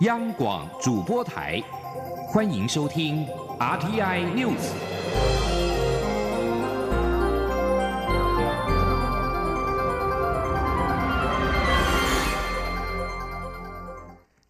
央广主播台，欢迎收听 RTI News。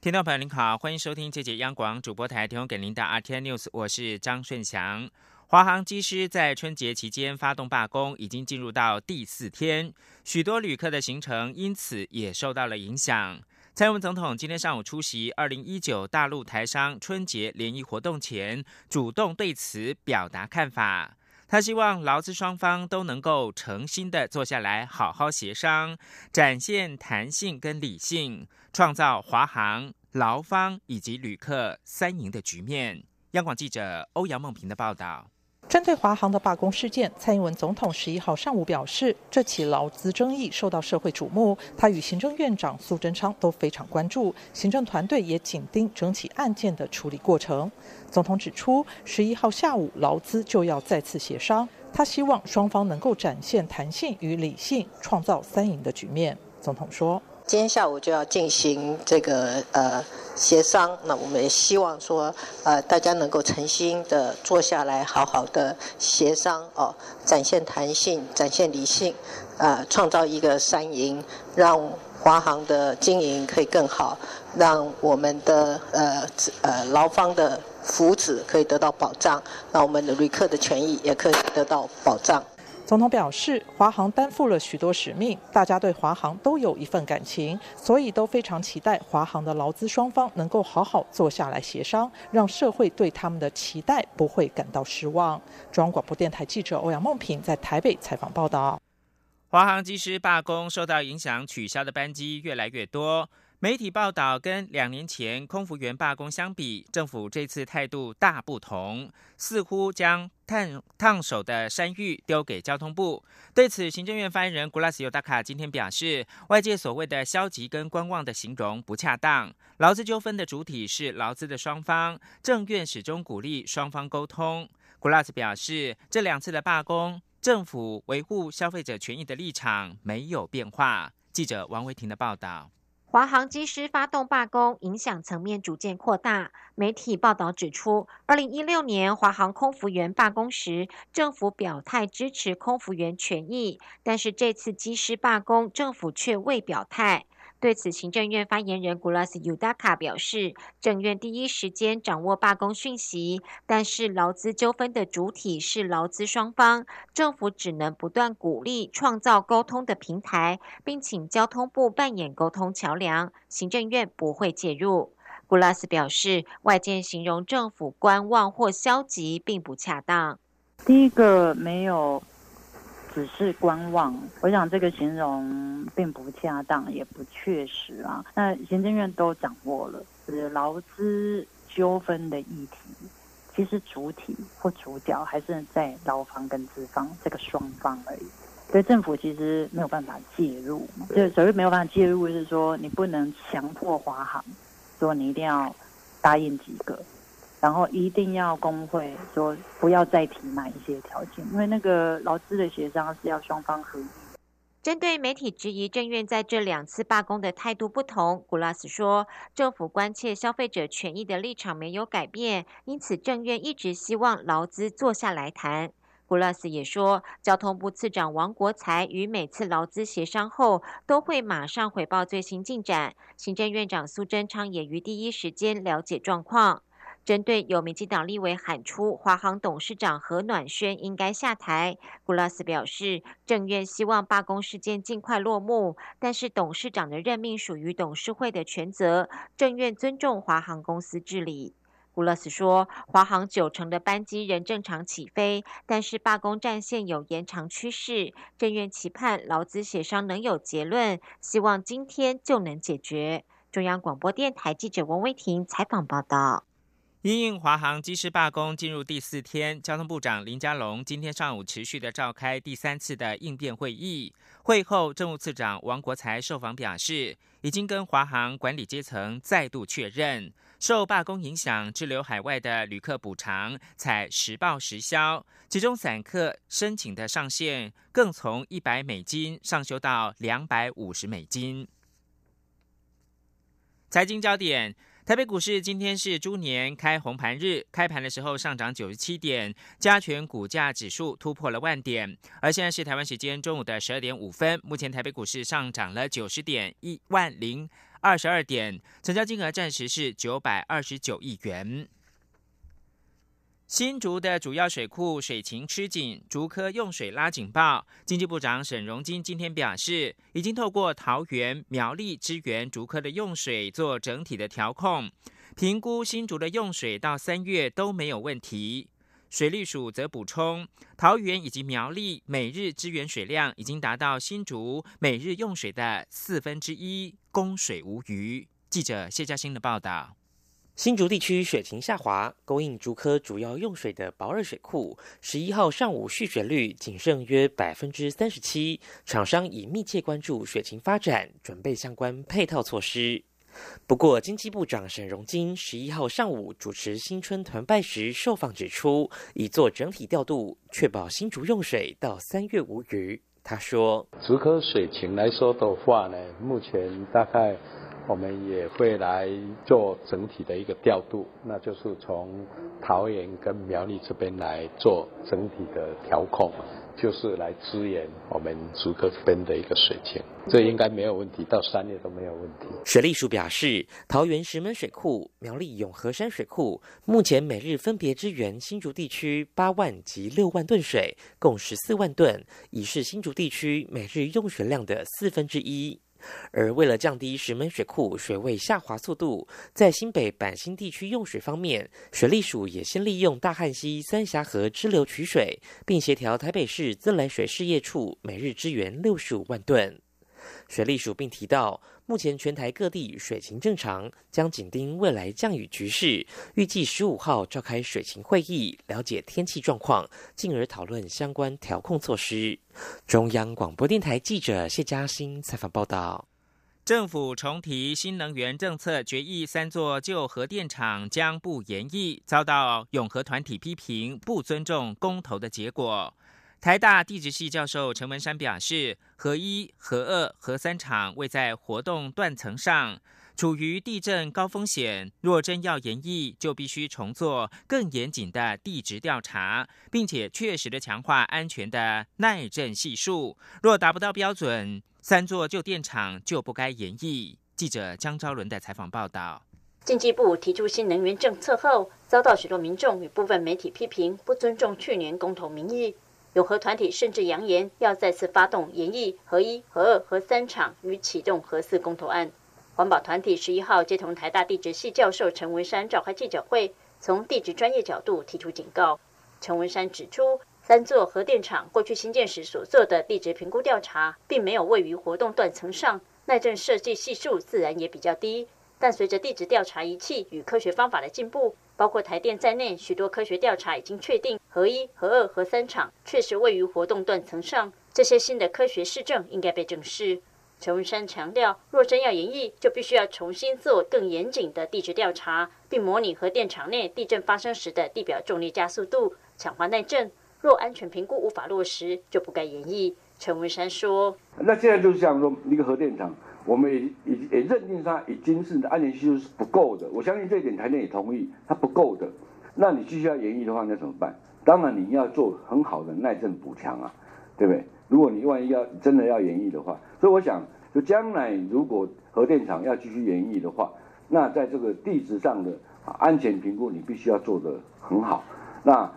听众朋友您好，欢迎收听这节央广主播台提供给您的 RTI News，我是张顺祥。华航机师在春节期间发动罢工，已经进入到第四天，许多旅客的行程因此也受到了影响。蔡英文总统今天上午出席二零一九大陆台商春节联谊活动前，主动对此表达看法。他希望劳资双方都能够诚心的坐下来好好协商，展现弹性跟理性，创造华航、劳方以及旅客三赢的局面。央广记者欧阳梦平的报道。针对华航的罢工事件，蔡英文总统十一号上午表示，这起劳资争议受到社会瞩目，他与行政院长苏贞昌都非常关注，行政团队也紧盯整起案件的处理过程。总统指出，十一号下午劳资就要再次协商，他希望双方能够展现弹性与理性，创造三赢的局面。总统说。今天下午就要进行这个呃协商，那我们也希望说呃大家能够诚心的坐下来，好好的协商哦，展现弹性，展现理性，呃，创造一个三赢，让华航的经营可以更好，让我们的呃呃劳方的福祉可以得到保障，那我们的旅客的权益也可以得到保障。总统表示，华航担负了许多使命，大家对华航都有一份感情，所以都非常期待华航的劳资双方能够好好坐下来协商，让社会对他们的期待不会感到失望。中央广播电台记者欧阳梦平在台北采访报道。华航机师罢工受到影响，取消的班机越来越多。媒体报道跟两年前空服员罢工相比，政府这次态度大不同，似乎将烫烫手的山芋丢给交通部。对此，行政院发言人古拉斯尤达卡今天表示，外界所谓的消极跟观望的形容不恰当。劳资纠纷的主体是劳资的双方，政院始终鼓励双方沟通。古拉斯表示，这两次的罢工，政府维护消费者权益的立场没有变化。记者王维婷的报道。华航机师发动罢工，影响层面逐渐扩大。媒体报道指出，二零一六年华航空服员罢工时，政府表态支持空服员权益，但是这次机师罢工，政府却未表态。对此，行政院发言人古拉斯尤达卡表示，政院第一时间掌握罢工讯息，但是劳资纠纷的主体是劳资双方，政府只能不断鼓励创造沟通的平台，并请交通部扮演沟通桥梁，行政院不会介入。古拉斯表示，外界形容政府观望或消极，并不恰当。第一个没有。只是观望，我想这个形容并不恰当，也不确实啊。那行政院都掌握了，是劳资纠纷的议题，其实主体或主角还是在劳方跟资方这个双方而已。所以政府其实没有办法介入，就所谓没有办法介入，是说你不能强迫华航，说你一定要答应几个。然后一定要工会说不要再提哪一些条件，因为那个劳资的协商是要双方合意。针对媒体质疑政院在这两次罢工的态度不同，古拉斯说，政府关切消费者权益的立场没有改变，因此政院一直希望劳资坐下来谈。古拉斯也说，交通部次长王国才与每次劳资协商后，都会马上回报最新进展。行政院长苏贞昌也于第一时间了解状况。针对有民进党立委喊出华航董事长何暖轩应该下台，古拉斯表示，政院希望罢工事件尽快落幕，但是董事长的任命属于董事会的权责，政院尊重华航公司治理。古拉斯说，华航九成的班机仍正常起飞，但是罢工战线有延长趋势，政院期盼劳资协商能有结论，希望今天就能解决。中央广播电台记者王威婷采访报道。因应华航机师罢工进入第四天，交通部长林佳龙今天上午持续的召开第三次的应变会议。会后，政务次长王国才受访表示，已经跟华航管理阶层再度确认，受罢工影响滞留海外的旅客补偿采实报实销，其中散客申请的上限更从一百美金上修到两百五十美金。财经焦点。台北股市今天是猪年开红盘日，开盘的时候上涨九十七点，加权股价指数突破了万点。而现在是台湾时间中午的十二点五分，目前台北股市上涨了九十点，一万零二十二点，成交金额暂时是九百二十九亿元。新竹的主要水库水情吃紧，竹科用水拉警报。经济部长沈荣金今天表示，已经透过桃园、苗栗支援竹科的用水做整体的调控，评估新竹的用水到三月都没有问题。水利署则补充，桃园以及苗栗每日支援水量已经达到新竹每日用水的四分之一，供水无虞。记者谢嘉欣的报道。新竹地区水情下滑，供应竹科主要用水的宝二水库，十一号上午蓄水率仅剩约百分之三十七。厂商已密切关注水情发展，准备相关配套措施。不过，经济部长沈荣金十一号上午主持新春团拜时受访指出，已做整体调度，确保新竹用水到三月无虞。他说：“竹科水情来说的话呢，目前大概。”我们也会来做整体的一个调度，那就是从桃园跟苗栗这边来做整体的调控，就是来支援我们竹科这边的一个水情，这应该没有问题，到三月都没有问题。水利署表示，桃园石门水库、苗栗永和山水库目前每日分别支援新竹地区八万及六万吨水，共十四万吨，已是新竹地区每日用水量的四分之一。而为了降低石门水库水位下滑速度，在新北板新地区用水方面，水利署也先利用大汉溪三峡河支流取水，并协调台北市自来水事业处每日支援六十五万吨。水利署并提到，目前全台各地水情正常，将紧盯未来降雨局势，预计十五号召开水情会议，了解天气状况，进而讨论相关调控措施。中央广播电台记者谢嘉欣采访报道。政府重提新能源政策决议，三座旧核电厂将不延役，遭到永和团体批评不尊重公投的结果。台大地质系教授陈文山表示，核一、核二、核三厂位在活动断层上，处于地震高风险。若真要延役，就必须重做更严谨的地质调查，并且确实的强化安全的耐震系数。若达不到标准，三座旧电厂就不该延役。记者江昭伦的采访报道。经济部提出新能源政策后，遭到许多民众与部分媒体批评，不尊重去年公投民意。永和团体甚至扬言要再次发动研议核一、核二、核三厂与启动核四公投案。环保团体十一号接同台大地质系教授陈文山召开记者会，从地质专业角度提出警告。陈文山指出，三座核电厂过去新建时所做的地质评估调查，并没有位于活动断层上，耐震设计系数自然也比较低。但随着地质调查仪器与科学方法的进步，包括台电在内，许多科学调查已经确定，核一、核二、核三厂确实位于活动断层上。这些新的科学市证应该被正视。陈文山强调，若真要演绎，就必须要重新做更严谨的地质调查，并模拟核电厂内地震发生时的地表重力加速度，强化耐震。若安全评估无法落实，就不该演绎。陈文山说：“那现在就是像说一个核电厂。”我们也也也认定它已经是安全系数是不够的，我相信这一点台电也同意，它不够的。那你继续要演绎的话，那怎么办？当然你要做很好的耐震补强啊，对不对？如果你万一要真的要演绎的话，所以我想，就将来如果核电厂要继续演绎的话，那在这个地质上的安全评估，你必须要做得很好。那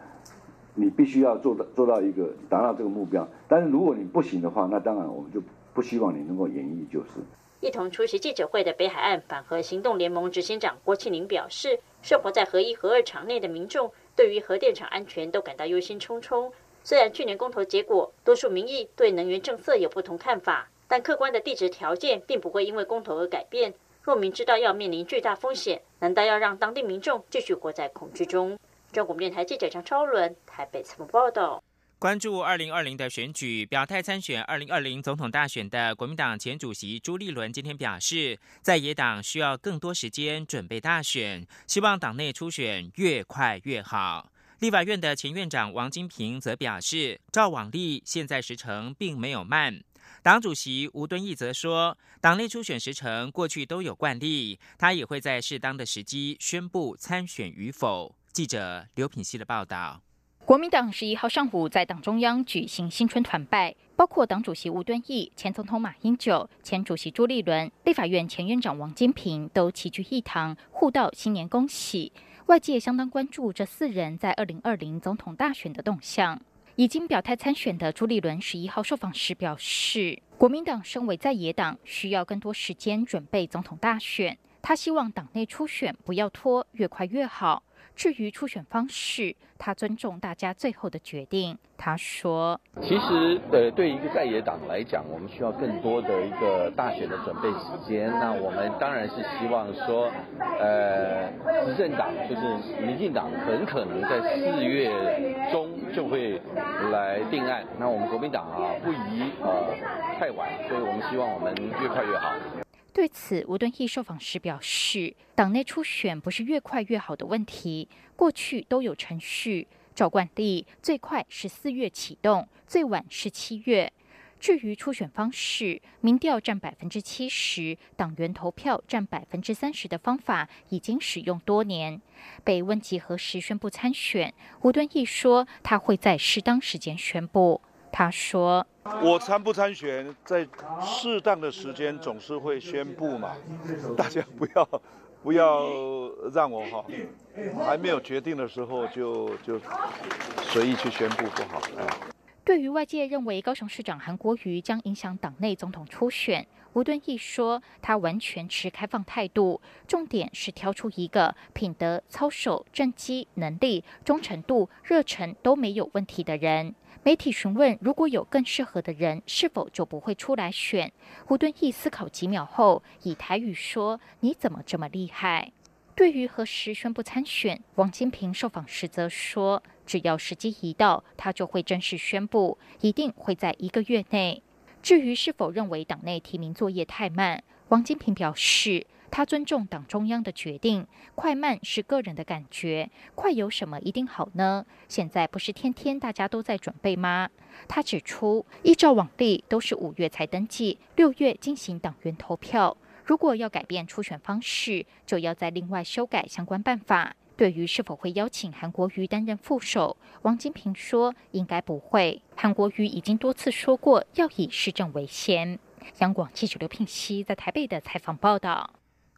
你必须要做到做到一个达到这个目标。但是如果你不行的话，那当然我们就不希望你能够演绎，就是。一同出席记者会的北海岸反核行动联盟执行长郭庆林表示，生活在核一、核二厂内的民众对于核电厂安全都感到忧心忡忡。虽然去年公投结果，多数民意对能源政策有不同看法，但客观的地质条件并不会因为公投而改变。若明知道要面临巨大风险，难道要让当地民众继续活在恐惧中？中国电台记者张超伦台北采访报道。关注二零二零的选举，表态参选二零二零总统大选的国民党前主席朱立伦今天表示，在野党需要更多时间准备大选，希望党内初选越快越好。立法院的前院长王金平则表示，赵往例现在时程并没有慢。党主席吴敦义则说，党内初选时程过去都有惯例，他也会在适当的时机宣布参选与否。记者刘品希的报道。国民党十一号上午在党中央举行新春团拜，包括党主席吴敦义、前总统马英九、前主席朱立伦、立法院前院长王金平都齐聚一堂，互道新年恭喜。外界相当关注这四人在二零二零总统大选的动向。已经表态参选的朱立伦十一号受访时表示，国民党身为在野党，需要更多时间准备总统大选。他希望党内初选不要拖，越快越好。至于初选方式，他尊重大家最后的决定。他说：“其实，呃，对一个在野党来讲，我们需要更多的一个大选的准备时间。那我们当然是希望说，呃，执政党就是民进党，很可能在四月中就会来定案。那我们国民党啊，不宜呃太晚，所以我们希望我们越快越好。”对此，吴敦义受访时表示，党内初选不是越快越好的问题，过去都有程序，照惯例，最快是四月启动，最晚是七月。至于初选方式，民调占百分之七十，党员投票占百分之三十的方法已经使用多年。被问及何时宣布参选，吴敦义说，他会在适当时间宣布。他说：“我参不参选，在适当的时间总是会宣布嘛，大家不要不要让我哈，还没有决定的时候就就随意去宣布不好。”对于外界认为高雄市长韩国瑜将影响党内总统初选，吴敦义说：“他完全持开放态度，重点是挑出一个品德、操守、政绩、能力、忠诚度、热忱都没有问题的人。”媒体询问：“如果有更适合的人，是否就不会出来选？”胡敦义思考几秒后，以台语说：“你怎么这么厉害？”对于何时宣布参选，王金平受访时则说：“只要时机一到，他就会正式宣布，一定会在一个月内。”至于是否认为党内提名作业太慢，王金平表示。他尊重党中央的决定，快慢是个人的感觉，快有什么一定好呢？现在不是天天大家都在准备吗？他指出，依照往例都是五月才登记，六月进行党员投票。如果要改变初选方式，就要再另外修改相关办法。对于是否会邀请韩国瑜担任副手，王金平说应该不会。韩国瑜已经多次说过要以市政为先。央广记者刘聘熙在台北的采访报道。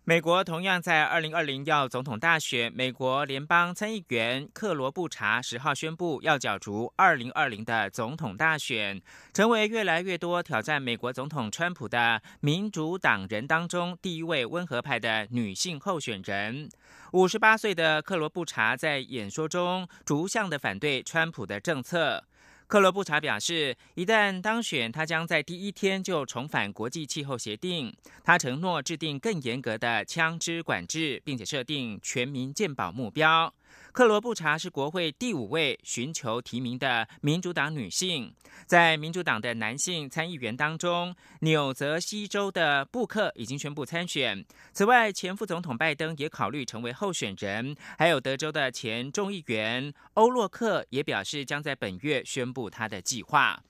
美国同样在二零二零要总统大选，美国联邦参议员克罗布查十号宣布要角逐二零二零的总统大选，成为越来越多挑战美国总统川普的民主党人当中第一位温和派的女性候选人。五十八岁的克罗布查在演说中逐项的反对川普的政策。克罗布查表示，一旦当选，他将在第一天就重返国际气候协定。他承诺制定更严格的枪支管制，并且设定全民健保目标。克罗布查是国会第五位寻求提名的民主党女性，在民主党的男性参议员当中，纽泽西州的布克已经宣布参选。此外，前副总统拜登也考虑成为候选人，还有德州的前众议员欧洛克也表示将在本月宣布他的计划。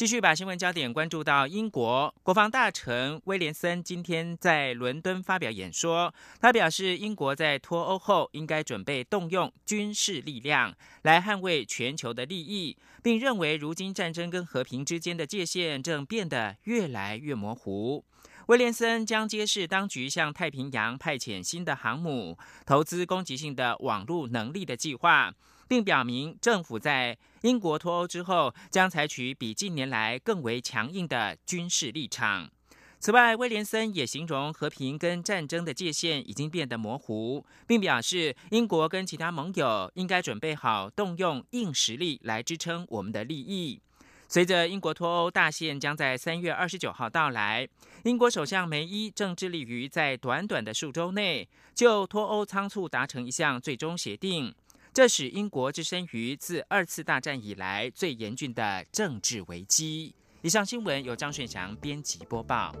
继续把新闻焦点关注到英国国防大臣威廉森今天在伦敦发表演说，他表示英国在脱欧后应该准备动用军事力量来捍卫全球的利益，并认为如今战争跟和平之间的界限正变得越来越模糊。威廉森将揭示当局向太平洋派遣新的航母、投资攻击性的网络能力的计划。并表明，政府在英国脱欧之后将采取比近年来更为强硬的军事立场。此外，威廉森也形容和平跟战争的界限已经变得模糊，并表示英国跟其他盟友应该准备好动用硬实力来支撑我们的利益。随着英国脱欧大限将在三月二十九号到来，英国首相梅伊正致力于在短短的数周内就脱欧仓促达成一项最终协定。这使英国置身于自二次大战以来最严峻的政治危机。以上新闻由张顺祥编辑播报。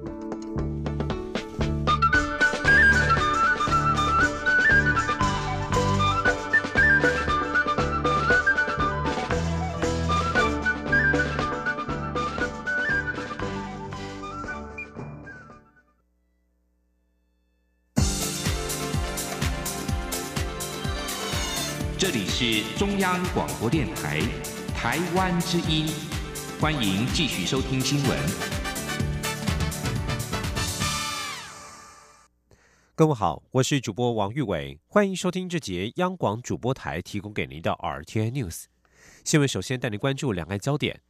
这里是中央广播电台台湾之音，欢迎继续收听新闻。各位好，我是主播王玉伟，欢迎收听这节央广主播台提供给您的 RTI News 新闻。首先带您关注两岸焦点。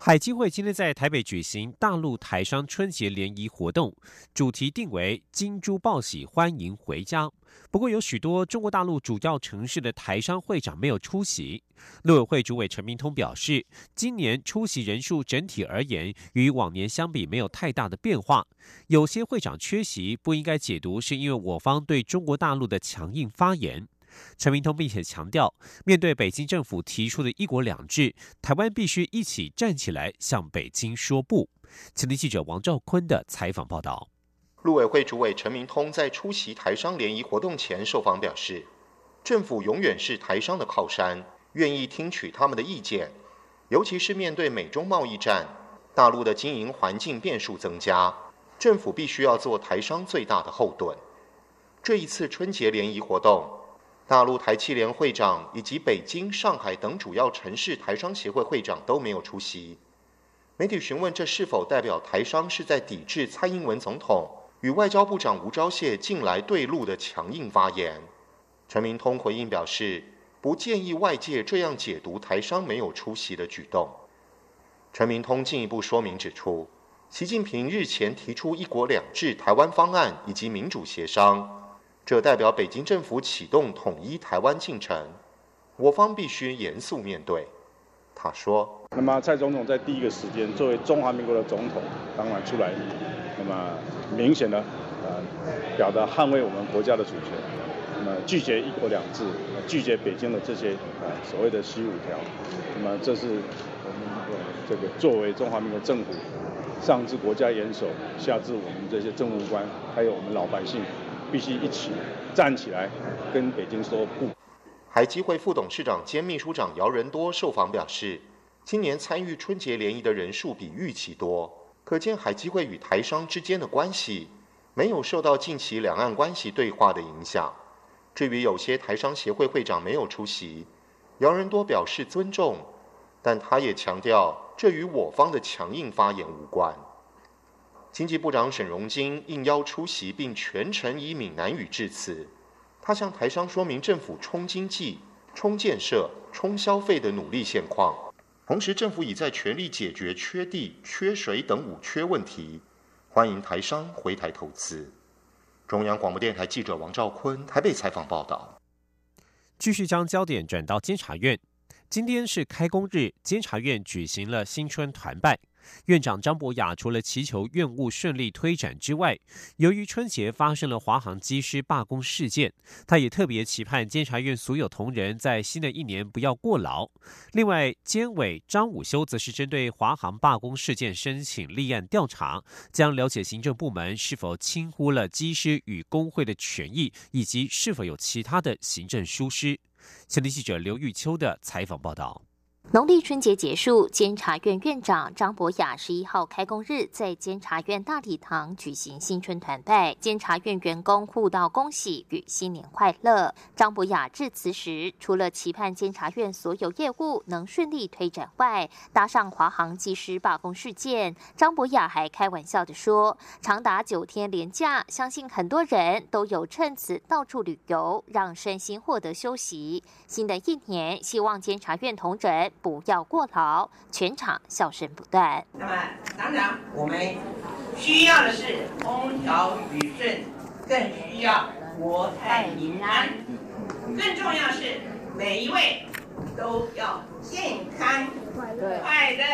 海基会今天在台北举行大陆台商春节联谊活动，主题定为“金猪报喜，欢迎回家”。不过，有许多中国大陆主要城市的台商会长没有出席。陆委会主委陈明通表示，今年出席人数整体而言与往年相比没有太大的变化，有些会长缺席不应该解读是因为我方对中国大陆的强硬发言。陈明通并且强调，面对北京政府提出的一国两制，台湾必须一起站起来向北京说不。前听记者王兆坤的采访报道。陆委会主委陈明通在出席台商联谊活动前受访表示，政府永远是台商的靠山，愿意听取他们的意见，尤其是面对美中贸易战，大陆的经营环境变数增加，政府必须要做台商最大的后盾。这一次春节联谊活动。大陆台汽联会长以及北京、上海等主要城市台商协会会长都没有出席。媒体询问这是否代表台商是在抵制蔡英文总统与外交部长吴钊燮近来对陆的强硬发言？陈明通回应表示，不建议外界这样解读台商没有出席的举动。陈明通进一步说明指出，习近平日前提出“一国两制”台湾方案以及民主协商。这代表北京政府启动统一台湾进程，我方必须严肃面对。他说：“那么蔡总统在第一个时间作为中华民国的总统，当然出来，那么明显的呃表达捍卫我们国家的主权，那么拒绝一国两制，拒绝北京的这些呃所谓的十五条。那么这是我们这个作为中华民国政府，上至国家元首，下至我们这些政务官，还有我们老百姓。”必须一起站起来，跟北京说不。海基会副董事长兼秘书长姚仁多受访表示，今年参与春节联谊的人数比预期多，可见海基会与台商之间的关系没有受到近期两岸关系对话的影响。至于有些台商协会会长没有出席，姚仁多表示尊重，但他也强调，这与我方的强硬发言无关。经济部长沈荣金应邀出席，并全程以闽南语致辞。他向台商说明政府冲经济、冲建设、冲消费的努力现况，同时政府已在全力解决缺地、缺水等五缺问题，欢迎台商回台投资。中央广播电台记者王兆坤台北采访报道。继续将焦点转到监察院，今天是开工日，监察院举行了新春团拜。院长张博雅除了祈求院务顺利推展之外，由于春节发生了华航机师罢工事件，他也特别期盼监察院所有同仁在新的一年不要过劳。另外，监委张武修则是针对华航罢工事件申请立案调查，将了解行政部门是否轻忽了机师与工会的权益，以及是否有其他的行政疏失。前天记者刘玉秋的采访报道。农历春节结束，监察院院长张博雅十一号开工日在监察院大礼堂举行新春团拜，监察院员工互道恭喜与新年快乐。张博雅致辞时，除了期盼监察院所有业务能顺利推展外，搭上华航机师罢工事件，张博雅还开玩笑的说：“长达九天连假，相信很多人都有趁此到处旅游，让身心获得休息。新的一年，希望监察院同仁。”不要过劳，全场笑声不断。那么，当然我们需要的是风调雨顺，更需要国泰民安，更重要是每一位都要健康快乐，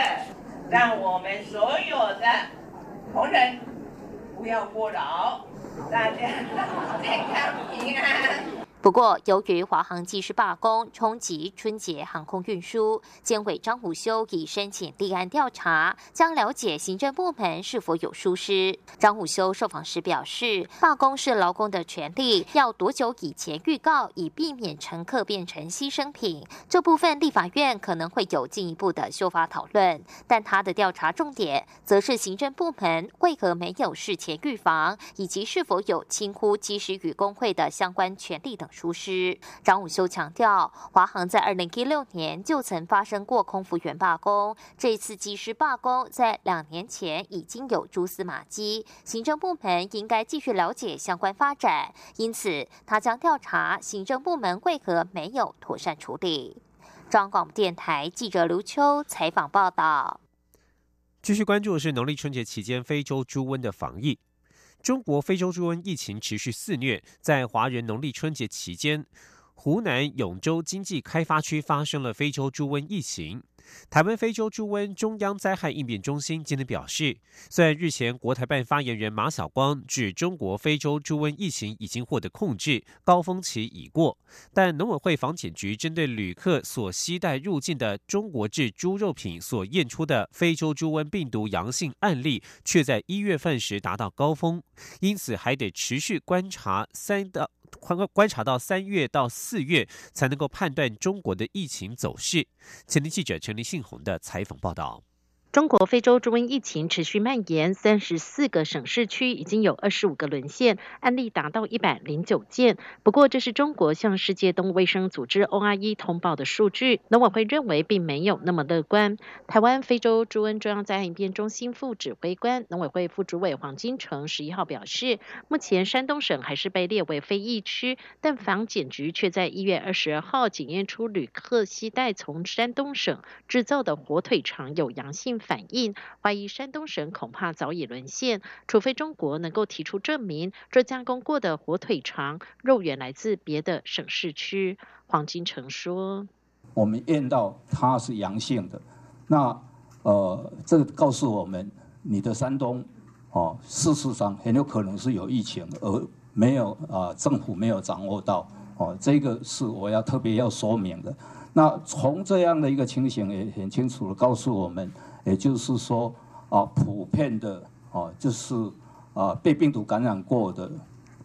让我们所有的同仁不要过劳，大家 健康平安。不过，由于华航机师罢工冲击春节航空运输，监委张虎修已申请立案调查，将了解行政部门是否有疏失。张虎修受访时表示，罢工是劳工的权利，要多久以前预告，以避免乘客变成牺牲品。这部分立法院可能会有进一步的修法讨论，但他的调查重点则是行政部门为何没有事前预防，以及是否有轻忽机师与工会的相关权利等。疏失。张武修强调，华航在二零一六年就曾发生过空服员罢工，这次机师罢工在两年前已经有蛛丝马迹，行政部门应该继续了解相关发展。因此，他将调查行政部门为何没有妥善处理。中央广电台记者刘秋采访报道。继续关注的是农历春节期间非洲猪瘟的防疫。中国非洲猪瘟疫情持续肆虐，在华人农历春节期间，湖南永州经济开发区发生了非洲猪瘟疫情。台湾非洲猪瘟中央灾害应变中心今天表示，虽然日前国台办发言人马晓光指中国非洲猪瘟疫情已经获得控制，高峰期已过，但农委会防检局针对旅客所携带入境的中国制猪肉品所验出的非洲猪瘟病毒阳性案例，却在一月份时达到高峰，因此还得持续观察三到。观观察到三月到四月，才能够判断中国的疫情走势。前天记者陈林信宏的采访报道。中国非洲猪瘟疫情持续蔓延，三十四个省市区已经有二十五个沦陷，案例达到一百零九件。不过，这是中国向世界动物卫生组织 OIE 通报的数据，农委会认为并没有那么乐观。台湾非洲猪瘟中央灾害应变中心副指挥官、农委会副主委黄金城十一号表示，目前山东省还是被列为非疫区，但防检局却在一月二十二号检验出旅客携带从山东省制造的火腿肠有阳性。反应怀疑山东省恐怕早已沦陷，除非中国能够提出证明，这加工过的火腿肠肉源来自别的省市区。黄金城说：“我们验到它是阳性的，那呃，这个告诉我们，你的山东哦，事实上很有可能是有疫情，而没有啊，政府没有掌握到哦，这个是我要特别要说明的。那从这样的一个情形也很清楚的告诉我们。”也就是说，啊，普遍的，啊，就是啊，被病毒感染过的，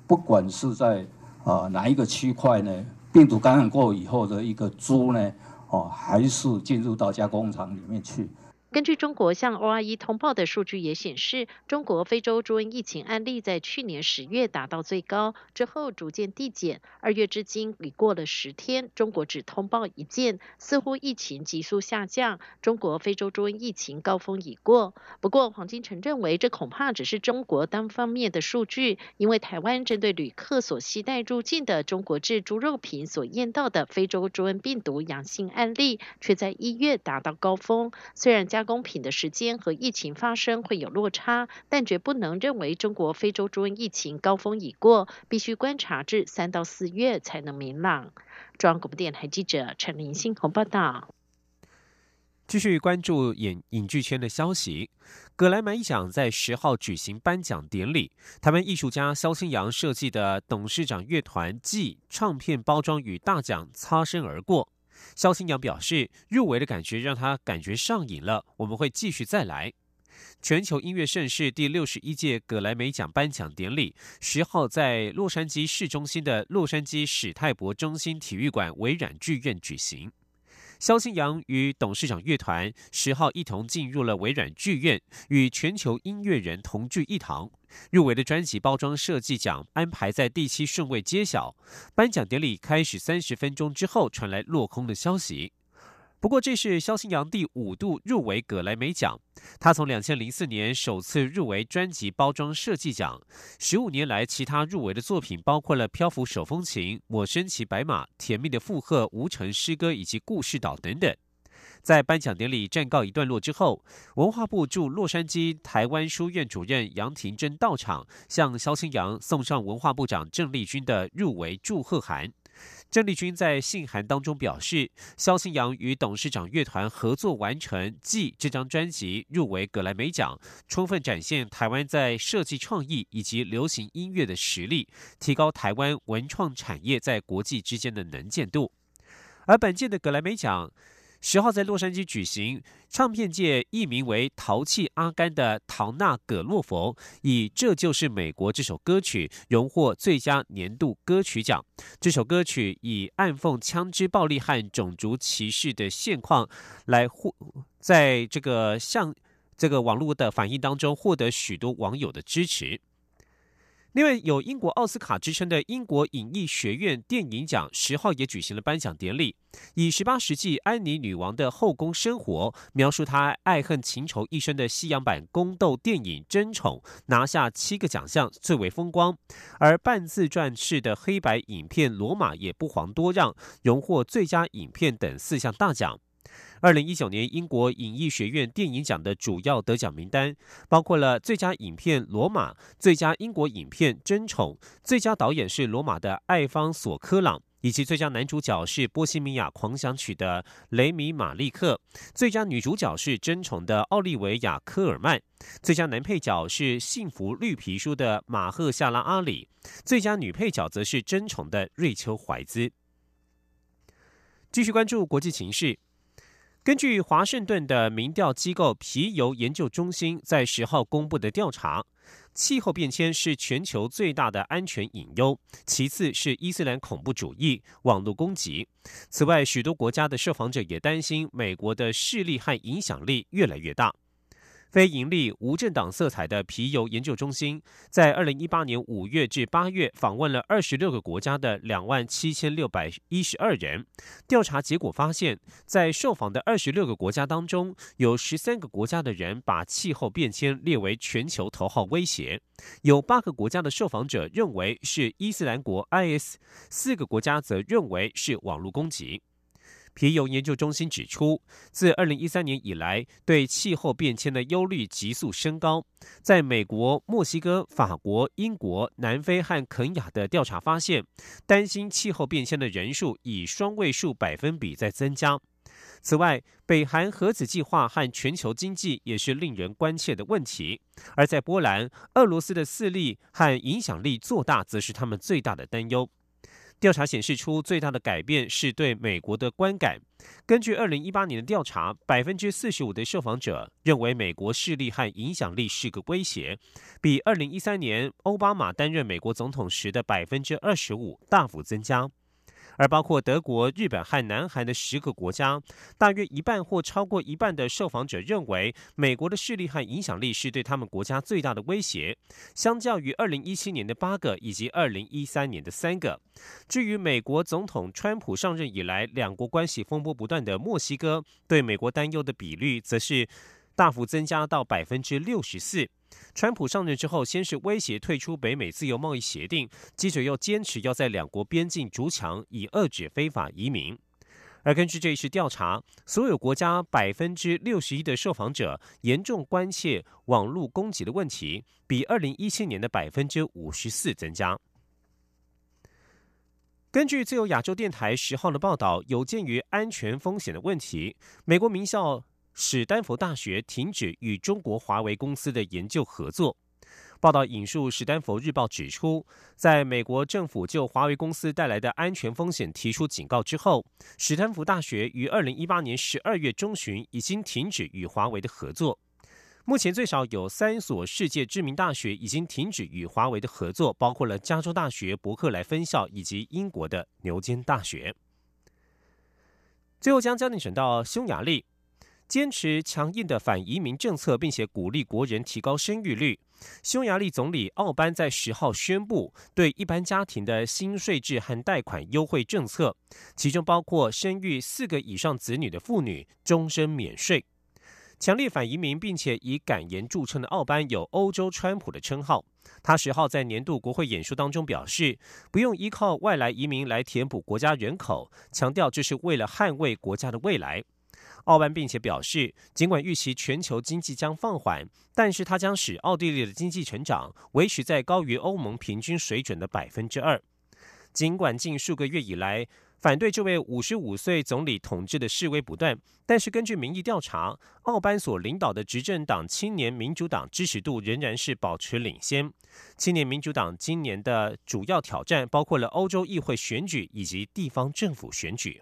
不管是在啊哪一个区块呢，病毒感染过以后的一个猪呢，哦，还是进入到加工厂里面去。根据中国向 OIE 通报的数据也显示，中国非洲猪瘟疫情案例在去年十月达到最高，之后逐渐递减。二月至今已过了十天，中国只通报一件，似乎疫情急速下降。中国非洲猪瘟疫情高峰已过。不过，黄金城认为，这恐怕只是中国单方面的数据，因为台湾针对旅客所携带入境的中国制猪肉品所验到的非洲猪瘟病毒阳性案例，却在一月达到高峰。虽然加加工品的时间和疫情发生会有落差，但绝不能认为中国非洲猪瘟疫情高峰已过，必须观察至三到四月才能明朗。中央广播电台记者陈林信鸿报道。继续关注影影剧圈的消息，葛莱美奖在十号举行颁奖典礼，台湾艺术家肖新阳设计的董事长乐团暨唱片包装与大奖擦身而过。肖新阳表示，入围的感觉让他感觉上瘾了，我们会继续再来。全球音乐盛事第六十一届葛莱美奖颁奖典礼十号在洛杉矶市中心的洛杉矶史泰博中心体育馆微软剧院举行。肖新阳与董事长乐团十号一同进入了微软剧院，与全球音乐人同聚一堂。入围的专辑包装设计奖安排在第七顺位揭晓。颁奖典礼开始三十分钟之后，传来落空的消息。不过，这是肖新阳第五度入围葛莱美奖。他从两千零四年首次入围专辑包装设计奖，十五年来其他入围的作品包括了《漂浮手风琴》《抹身骑白马》《甜蜜的负荷》《无尘诗歌》以及《故事岛》等等。在颁奖典礼暂告一段落之后，文化部驻洛杉矶台湾书院主任杨廷珍到场，向肖新阳送上文化部长郑丽君的入围祝贺函。郑丽君在信函当中表示，肖新阳与董事长乐团合作完成《继》这张专辑，入围格莱美奖，充分展现台湾在设计创意以及流行音乐的实力，提高台湾文创产业在国际之间的能见度。而本届的格莱美奖。十号在洛杉矶举行，唱片界艺名为“淘气阿甘”的唐纳葛洛佛以《这就是美国》这首歌曲荣获最佳年度歌曲奖。这首歌曲以暗讽枪支暴力和种族歧视的现况来获，在这个向这个网络的反应当中获得许多网友的支持。另外，有英国奥斯卡之称的英国影艺学院电影奖十号也举行了颁奖典礼，以十八世纪安妮女王的后宫生活描述她爱恨情仇一生的西洋版宫斗电影《争宠》拿下七个奖项最为风光，而半自传式的黑白影片《罗马》也不遑多让，荣获最佳影片等四项大奖。二零一九年英国影艺学院电影奖的主要得奖名单包括了最佳影片《罗马》、最佳英国影片《争宠》、最佳导演是罗马的艾方索科朗，以及最佳男主角是《波西米亚狂想曲》的雷米马利克，最佳女主角是《争宠》的奥利维亚科尔曼，最佳男配角是《幸福绿皮书》的马赫夏拉阿里，最佳女配角则是《争宠》的瑞秋怀兹。继续关注国际情势。根据华盛顿的民调机构皮尤研究中心在十号公布的调查，气候变迁是全球最大的安全隐忧，其次是伊斯兰恐怖主义、网络攻击。此外，许多国家的受访者也担心美国的势力和影响力越来越大。非盈利、无政党色彩的皮尤研究中心在二零一八年五月至八月访问了二十六个国家的两万七千六百一十二人。调查结果发现，在受访的二十六个国家当中，有十三个国家的人把气候变迁列为全球头号威胁，有八个国家的受访者认为是伊斯兰国 （IS），四个国家则认为是网络攻击。皮尤研究中心指出，自2013年以来，对气候变迁的忧虑急速升高。在美国、墨西哥、法国、英国、南非和肯雅的调查发现，担心气候变迁的人数以双位数百分比在增加。此外，北韩核子计划和全球经济也是令人关切的问题。而在波兰，俄罗斯的势力和影响力做大，则是他们最大的担忧。调查显示出最大的改变是对美国的观感。根据二零一八年的调查，百分之四十五的受访者认为美国势力和影响力是个威胁，比二零一三年奥巴马担任美国总统时的百分之二十五大幅增加。而包括德国、日本和南韩的十个国家，大约一半或超过一半的受访者认为，美国的势力和影响力是对他们国家最大的威胁，相较于二零一七年的八个以及二零一三年的三个。至于美国总统川普上任以来，两国关系风波不断的墨西哥，对美国担忧的比率则是大幅增加到百分之六十四。川普上任之后，先是威胁退出北美自由贸易协定，接着又坚持要在两国边境筑墙，以遏制非法移民。而根据这一次调查，所有国家百分之六十一的受访者严重关切网络攻击的问题，比二零一七年的百分之五十四增加。根据自由亚洲电台十号的报道，有鉴于安全风险的问题，美国名校。史丹佛大学停止与中国华为公司的研究合作。报道引述史丹佛日报指出，在美国政府就华为公司带来的安全风险提出警告之后，史丹佛大学于二零一八年十二月中旬已经停止与华为的合作。目前最少有三所世界知名大学已经停止与华为的合作，包括了加州大学伯克莱分校以及英国的牛津大学。最后将焦点转到匈牙利。坚持强硬的反移民政策，并且鼓励国人提高生育率。匈牙利总理奥班在十号宣布，对一般家庭的新税制和贷款优惠政策，其中包括生育四个以上子女的妇女终身免税。强烈反移民并且以敢言著称的奥班，有“欧洲川普”的称号。他十号在年度国会演说当中表示，不用依靠外来移民来填补国家人口，强调这是为了捍卫国家的未来。奥班并且表示，尽管预期全球经济将放缓，但是他将使奥地利的经济成长维持在高于欧盟平均水准的百分之二。尽管近数个月以来，反对这位五十五岁总理统治的示威不断，但是根据民意调查，奥班所领导的执政党青年民主党支持度仍然是保持领先。青年民主党今年的主要挑战包括了欧洲议会选举以及地方政府选举。